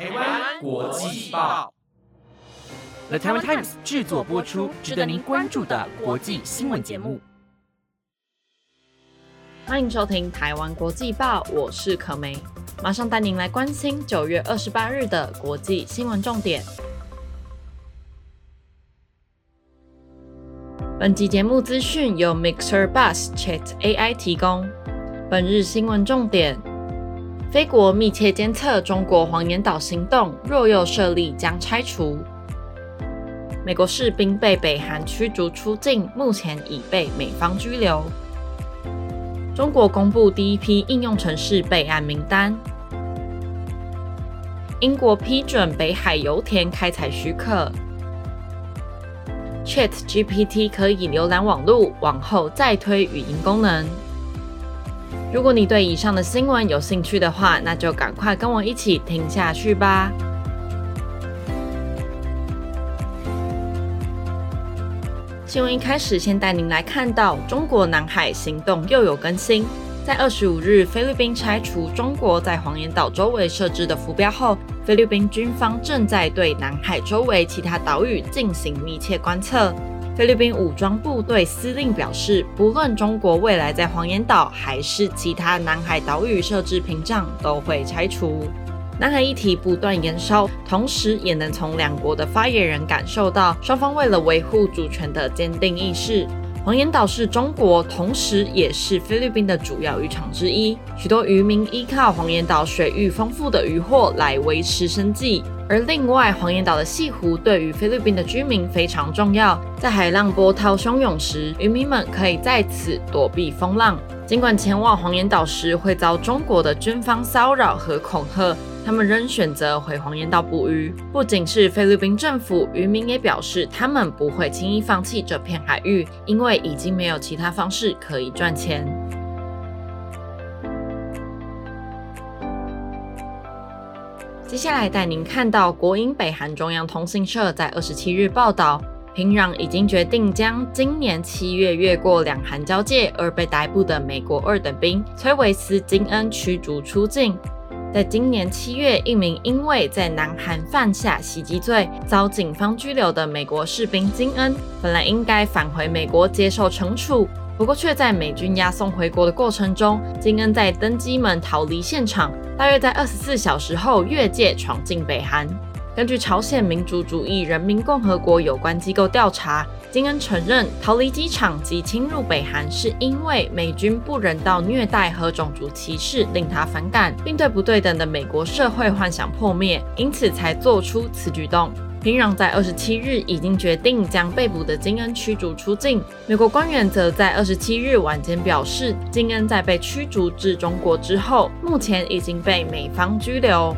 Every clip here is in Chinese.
台湾国际报，The Taiwan Times 制作播出，值得您关注的国际新闻节目。欢迎收听台湾国际报，我是可梅，马上带您来关心九月二十八日的国际新闻重点。本集节目资讯由 Mixer Bus Chat AI 提供。本日新闻重点：菲国密切监测中国黄岩岛行动，若又设立将拆除。美国士兵被北韩驱逐出境，目前已被美方拘留。中国公布第一批应用城市备案名单。英国批准北海油田开采许可。Chat GPT 可以浏览网络，往后再推语音功能。如果你对以上的新闻有兴趣的话，那就赶快跟我一起听下去吧。新闻一开始，先带您来看到中国南海行动又有更新。在二十五日，菲律宾拆除中国在黄岩岛周围设置的浮标后。菲律宾军方正在对南海周围其他岛屿进行密切观测。菲律宾武装部队司令表示，不论中国未来在黄岩岛还是其他南海岛屿设置屏障，都会拆除。南海议题不断延烧，同时也能从两国的发言人感受到双方为了维护主权的坚定意识。黄岩岛是中国，同时也是菲律宾的主要渔场之一。许多渔民依靠黄岩岛水域丰富的渔获来维持生计。而另外，黄岩岛的西湖对于菲律宾的居民非常重要。在海浪波涛汹涌时，渔民们可以在此躲避风浪。尽管前往黄岩岛时会遭中国的军方骚扰和恐吓。他们仍选择回黄岩岛捕鱼。不仅是菲律宾政府，渔民也表示，他们不会轻易放弃这片海域，因为已经没有其他方式可以赚钱。接下来带您看到国营北韩中央通讯社在二十七日报道，平壤已经决定将今年七月越过两韩交界而被逮捕的美国二等兵崔维斯·金恩驱逐出境。在今年七月，一名因为在南韩犯下袭击罪遭警方拘留的美国士兵金恩，本来应该返回美国接受惩处，不过却在美军押送回国的过程中，金恩在登机门逃离现场，大约在二十四小时后越界闯进北韩。根据朝鲜民主主义人民共和国有关机构调查。金恩承认逃离机场及侵入北韩是因为美军不人道虐待和种族歧视令他反感，并对不对等的美国社会幻想破灭，因此才做出此举动。平壤在二十七日已经决定将被捕的金恩驱逐出境。美国官员则在二十七日晚间表示，金恩在被驱逐至中国之后，目前已经被美方拘留。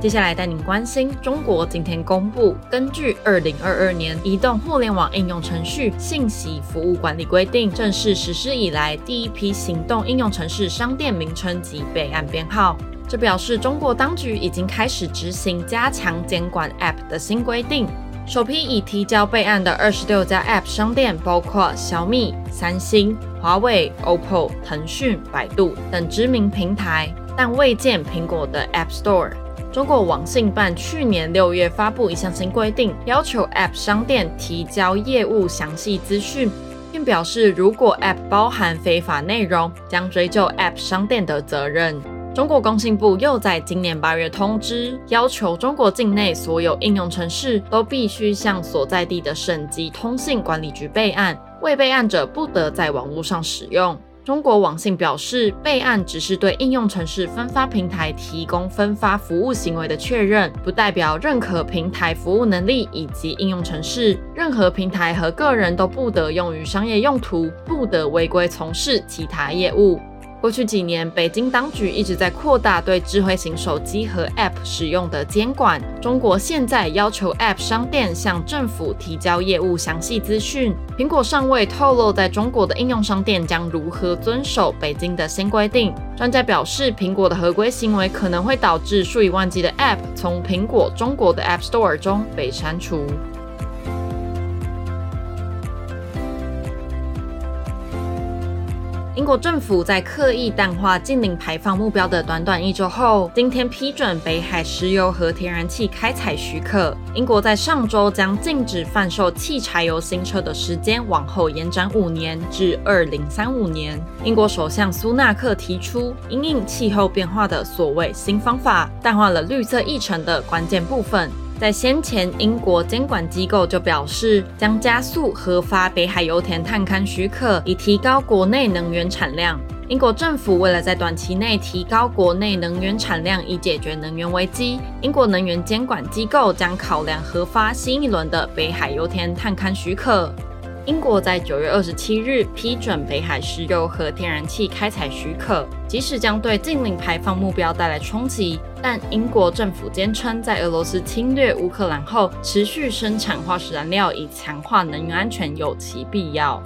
接下来带您关心，中国今天公布，根据二零二二年移动互联网应用程序信息服务管理规定正式实施以来第一批行动应用程式商店名称及备案编号。这表示中国当局已经开始执行加强监管 App 的新规定。首批已提交备案的二十六家 App 商店包括小米、三星、华为、OPPO、腾讯、百度等知名平台，但未见苹果的 App Store。中国网信办去年六月发布一项新规定，要求 App 商店提交业务详细资讯，并表示如果 App 包含非法内容，将追究 App 商店的责任。中国工信部又在今年八月通知，要求中国境内所有应用程式都必须向所在地的省级通信管理局备案，未备案者不得在网络上使用。中国网信表示，备案只是对应用城市分发平台提供分发服务行为的确认，不代表认可平台服务能力以及应用程式。任何平台和个人都不得用于商业用途，不得违规从事其他业务。过去几年，北京当局一直在扩大对智慧型手机和 App 使用的监管。中国现在要求 App 商店向政府提交业务详细资讯。苹果尚未透露在中国的应用商店将如何遵守北京的新规定。专家表示，苹果的合规行为可能会导致数以万计的 App 从苹果中国的 App Store 中被删除。国政府在刻意淡化近零排放目标的短短一周后，今天批准北海石油和天然气开采许可。英国在上周将禁止贩售汽柴油新车的时间往后延展五年至二零三五年。英国首相苏纳克提出，因应气候变化的所谓新方法，淡化了绿色议程的关键部分。在先前，英国监管机构就表示，将加速核发北海油田探勘许可，以提高国内能源产量。英国政府为了在短期内提高国内能源产量，以解决能源危机，英国能源监管机构将考量核发新一轮的北海油田探勘许可。英国在九月二十七日批准北海石油和天然气开采许可，即使将对近零排放目标带来冲击，但英国政府坚称，在俄罗斯侵略乌克兰后，持续生产化石燃料以强化能源安全有其必要。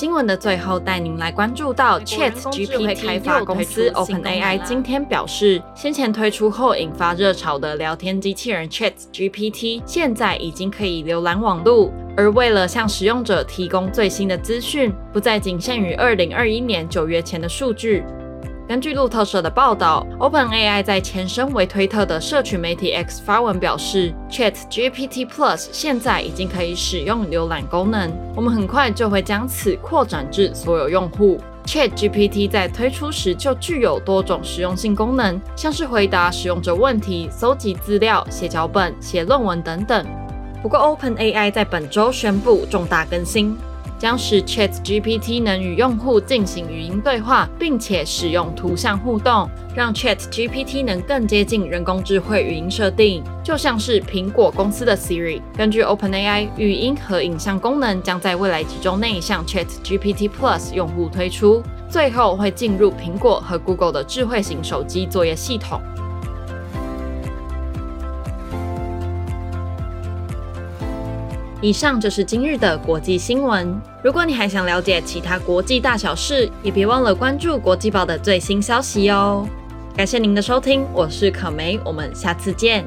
新闻的最后，带您来关注到 Chat GPT 开发公司 OpenAI 今天表示，先前推出后引发热潮的聊天机器人 Chat GPT，现在已经可以浏览网路。而为了向使用者提供最新的资讯，不再仅限于2021年九月前的数据。根据路透社的报道，OpenAI 在前身为推特的社群媒体 X 发文表示，ChatGPT Plus 现在已经可以使用浏览功能，我们很快就会将此扩展至所有用户。ChatGPT 在推出时就具有多种实用性功能，像是回答使用者问题、搜集资料、写脚本、写论文等等。不过，OpenAI 在本周宣布重大更新。将使 Chat GPT 能与用户进行语音对话，并且使用图像互动，让 Chat GPT 能更接近人工智慧语音设定，就像是苹果公司的 Siri。根据 OpenAI，语音和影像功能将在未来几周内向 Chat GPT Plus 用户推出，最后会进入苹果和 Google 的智慧型手机作业系统。以上就是今日的国际新闻。如果你还想了解其他国际大小事，也别忘了关注国际报的最新消息哦。感谢您的收听，我是可梅，我们下次见。